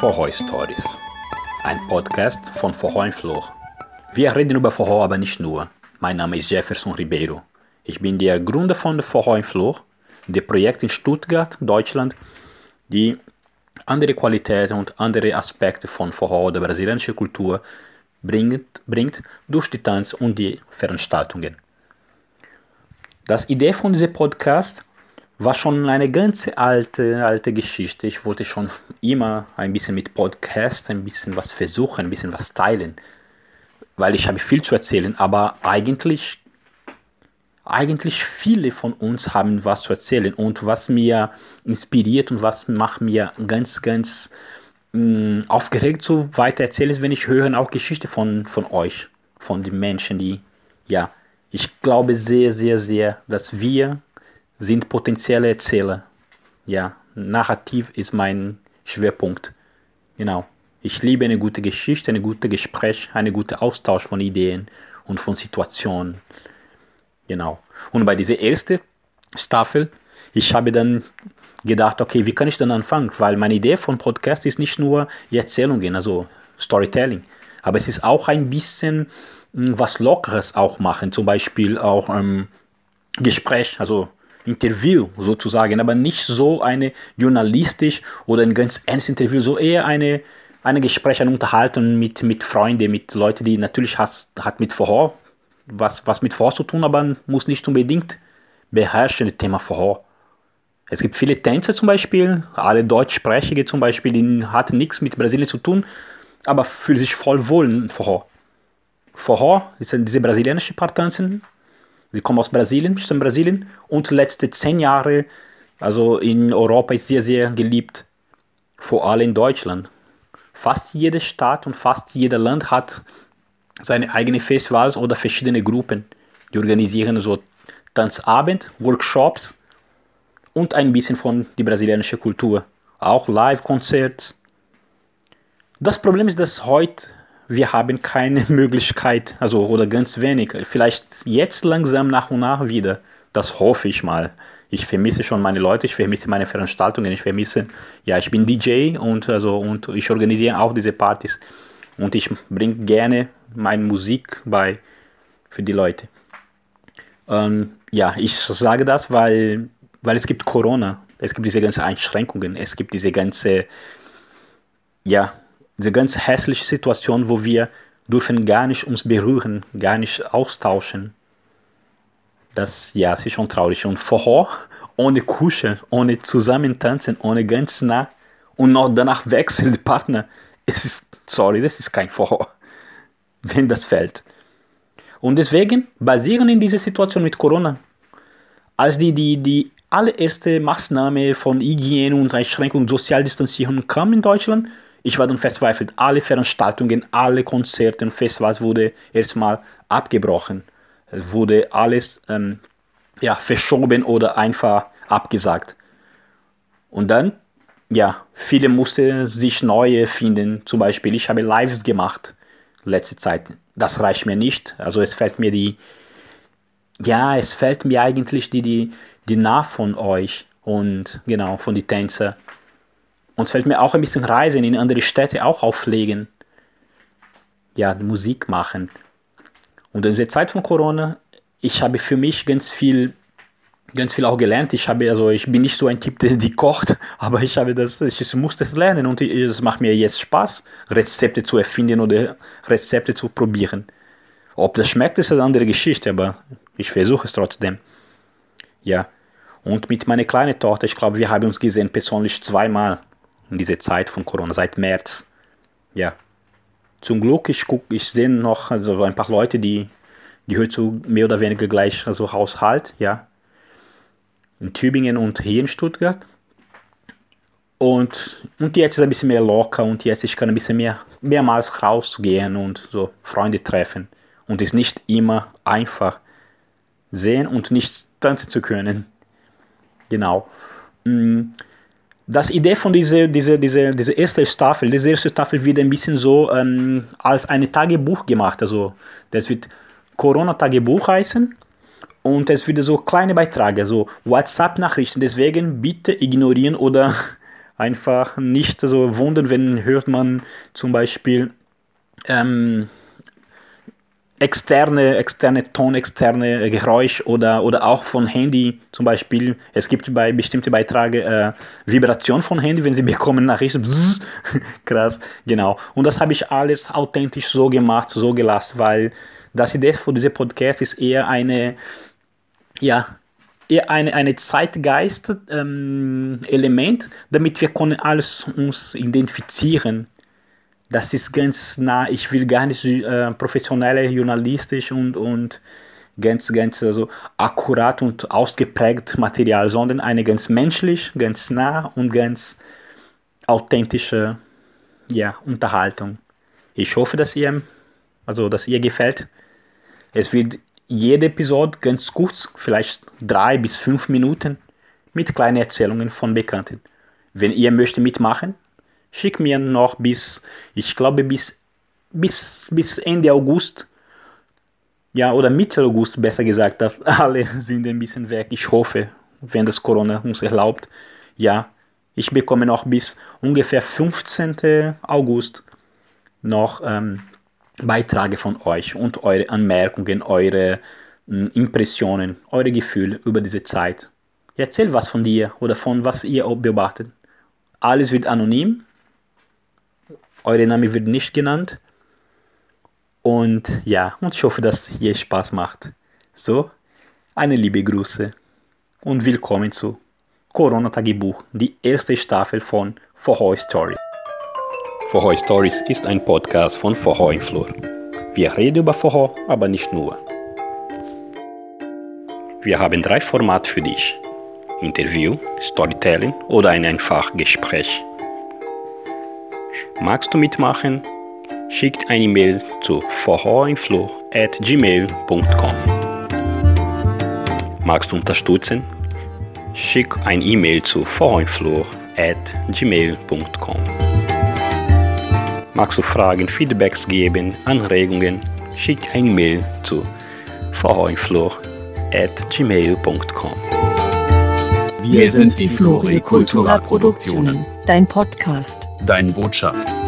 Forró Stories, ein Podcast von im Flor. Wir reden über Forró, aber nicht nur. Mein Name ist Jefferson Ribeiro. Ich bin der Gründer von im Flor, dem Projekt in Stuttgart, Deutschland, die andere Qualitäten und andere Aspekte von Forró der brasilianischen Kultur bringt, bringt durch die Tanz und die Veranstaltungen. Das Idee von diesem Podcast war schon eine ganz alte, alte Geschichte. Ich wollte schon immer ein bisschen mit Podcast ein bisschen was versuchen, ein bisschen was teilen, weil ich habe viel zu erzählen, aber eigentlich, eigentlich viele von uns haben was zu erzählen und was mir inspiriert und was macht mir ganz, ganz mh, mm, aufgeregt so weiter erzählen, ist, wenn ich höre auch Geschichte von, von euch, von den Menschen, die, ja, ich glaube sehr, sehr, sehr, dass wir sind potenzielle Erzähler. Ja, Narrativ ist mein Schwerpunkt. Genau. Ich liebe eine gute Geschichte, ein gutes Gespräch, einen guten Austausch von Ideen und von Situationen. Genau. Und bei dieser ersten Staffel, ich habe dann gedacht, okay, wie kann ich dann anfangen? Weil meine Idee von Podcast ist nicht nur Erzählungen, also Storytelling, aber es ist auch ein bisschen hm, was Lockeres auch machen, zum Beispiel auch ähm, Gespräch, also Interview sozusagen, aber nicht so eine journalistisch oder ein ganz ernstes Interview, so eher eine, eine Gespräch, eine Unterhaltung mit, mit Freunden, mit Leuten, die natürlich hat, hat mit Vorher was, was mit Vorher zu tun, aber muss nicht unbedingt beherrschen das Thema Vorher. Es gibt viele Tänzer zum Beispiel, alle Deutschsprachige zum Beispiel, die hatten nichts mit Brasilien zu tun, aber fühlen sich voll wohl in Vorher. Vorher, diese brasilianischen Paar tanzen, wir kommen aus Brasilien, ich in Brasilien und letzte zehn Jahre, also in Europa ist sehr, sehr geliebt, vor allem in Deutschland. Fast jede Stadt und fast jeder Land hat seine eigenen Festivals oder verschiedene Gruppen, die organisieren so Tanzabend, Workshops und ein bisschen von der brasilianischen Kultur. Auch Live-Konzerte. Das Problem ist, dass heute wir haben keine Möglichkeit, also oder ganz wenig. Vielleicht jetzt langsam nach und nach wieder. Das hoffe ich mal. Ich vermisse schon meine Leute, ich vermisse meine Veranstaltungen, ich vermisse, ja, ich bin DJ und also und ich organisiere auch diese Partys und ich bringe gerne meine Musik bei für die Leute. Ähm, ja, ich sage das, weil, weil es gibt Corona, es gibt diese ganzen Einschränkungen, es gibt diese ganze, ja, diese ganz hässliche Situation, wo wir dürfen gar nicht uns berühren, gar nicht austauschen. Das ja, ist schon traurig. Und vorher, ohne Kuscheln, ohne Zusammentanzen, ohne ganz nah und noch danach wechseln die Partner, es ist, sorry, das ist kein Vorher, wenn das fällt. Und deswegen basieren in dieser Situation mit Corona, als die, die, die allererste Maßnahme von Hygiene und Einschränkung Sozialdistanzierung kam in Deutschland, ich war dann verzweifelt. Alle Veranstaltungen, alle Konzerte und Festivals wurde erstmal abgebrochen. Es wurde alles ähm, ja, verschoben oder einfach abgesagt. Und dann, ja, viele mussten sich neue finden. Zum Beispiel, ich habe Lives gemacht letzte Zeit. Das reicht mir nicht. Also es fällt mir die, ja, es fällt mir eigentlich die, die, die nah von euch und genau, von den Tänzern. Und es fällt mir auch ein bisschen Reisen in andere Städte auch auflegen. Ja, Musik machen. Und in der Zeit von Corona, ich habe für mich ganz viel, ganz viel auch gelernt. Ich habe, also ich bin nicht so ein Typ, der die kocht, aber ich habe das, ich musste es lernen und es macht mir jetzt Spaß, Rezepte zu erfinden oder Rezepte zu probieren. Ob das schmeckt, ist eine andere Geschichte, aber ich versuche es trotzdem. Ja. Und mit meiner kleinen Tochter, ich glaube, wir haben uns gesehen persönlich zweimal in dieser Zeit von Corona, seit März. Ja. Zum Glück, ich, guck, ich sehe noch also ein paar Leute, die gehört zu mehr oder weniger gleich also Haushalt, ja. In Tübingen und hier in Stuttgart. Und, und jetzt ist ein bisschen mehr locker und jetzt ich kann ein bisschen mehr mehrmals rausgehen und so Freunde treffen. Und es ist nicht immer einfach sehen und nicht tanzen zu können. Genau. Mm das Idee von dieser, dieser, dieser, dieser ersten Staffel, diese erste Staffel wird ein bisschen so ähm, als ein Tagebuch gemacht. Also das wird Corona-Tagebuch heißen und es wird so kleine Beiträge, so WhatsApp-Nachrichten. Deswegen bitte ignorieren oder einfach nicht so wundern, wenn hört man zum Beispiel ähm, externe, externe Ton, externe Geräusch oder, oder auch von Handy zum Beispiel. Es gibt bei bestimmten Beiträgen äh, Vibration von Handy, wenn sie bekommen Nachrichten. Krass, genau. Und das habe ich alles authentisch so gemacht, so gelassen, weil das Idee von diesem Podcast ist eher eine, ja, eher eine, eine Zeitgeist-Element, ähm, damit wir können alles uns identifizieren das ist ganz nah. Ich will gar nicht äh, professionelle, journalistisch und, und ganz, ganz also akkurat und ausgeprägt Material, sondern eine ganz menschlich, ganz nah und ganz authentische ja, Unterhaltung. Ich hoffe, dass ihr, also dass ihr gefällt. Es wird jede Episode ganz kurz, vielleicht drei bis fünf Minuten, mit kleinen Erzählungen von Bekannten. Wenn ihr möchtet mitmachen, schick mir noch bis, ich glaube bis, bis, bis Ende August, ja, oder Mitte August besser gesagt, dass alle sind ein bisschen weg. Ich hoffe, wenn das Corona uns erlaubt, ja, ich bekomme noch bis ungefähr 15. August noch ähm, Beiträge von euch und eure Anmerkungen, eure äh, Impressionen, eure Gefühle über diese Zeit. Erzähl was von dir oder von was ihr beobachtet. Alles wird anonym, eure Name wird nicht genannt. Und ja, und ich hoffe, dass ihr Spaß macht. So, eine liebe Grüße und willkommen zu Corona Tagebuch, die erste Staffel von Vorhoi Story. Vorhoi Stories ist ein Podcast von Vorhoi im Flur. Wir reden über Vorhoi, aber nicht nur. Wir haben drei Formate für dich. Interview, Storytelling oder ein einfach Gespräch. Magst du mitmachen? Schickt eine E-Mail zu vorhoinfloh.gmail.com Magst du unterstützen? Schick ein E-Mail zu vorhoinfloh.gmail.com Magst du Fragen, Feedbacks geben, Anregungen? Schick ein E-Mail zu vorhoinfloh.gmail.com Wir sind die Floricultura Produktionen, dein Podcast. Deine Botschaft.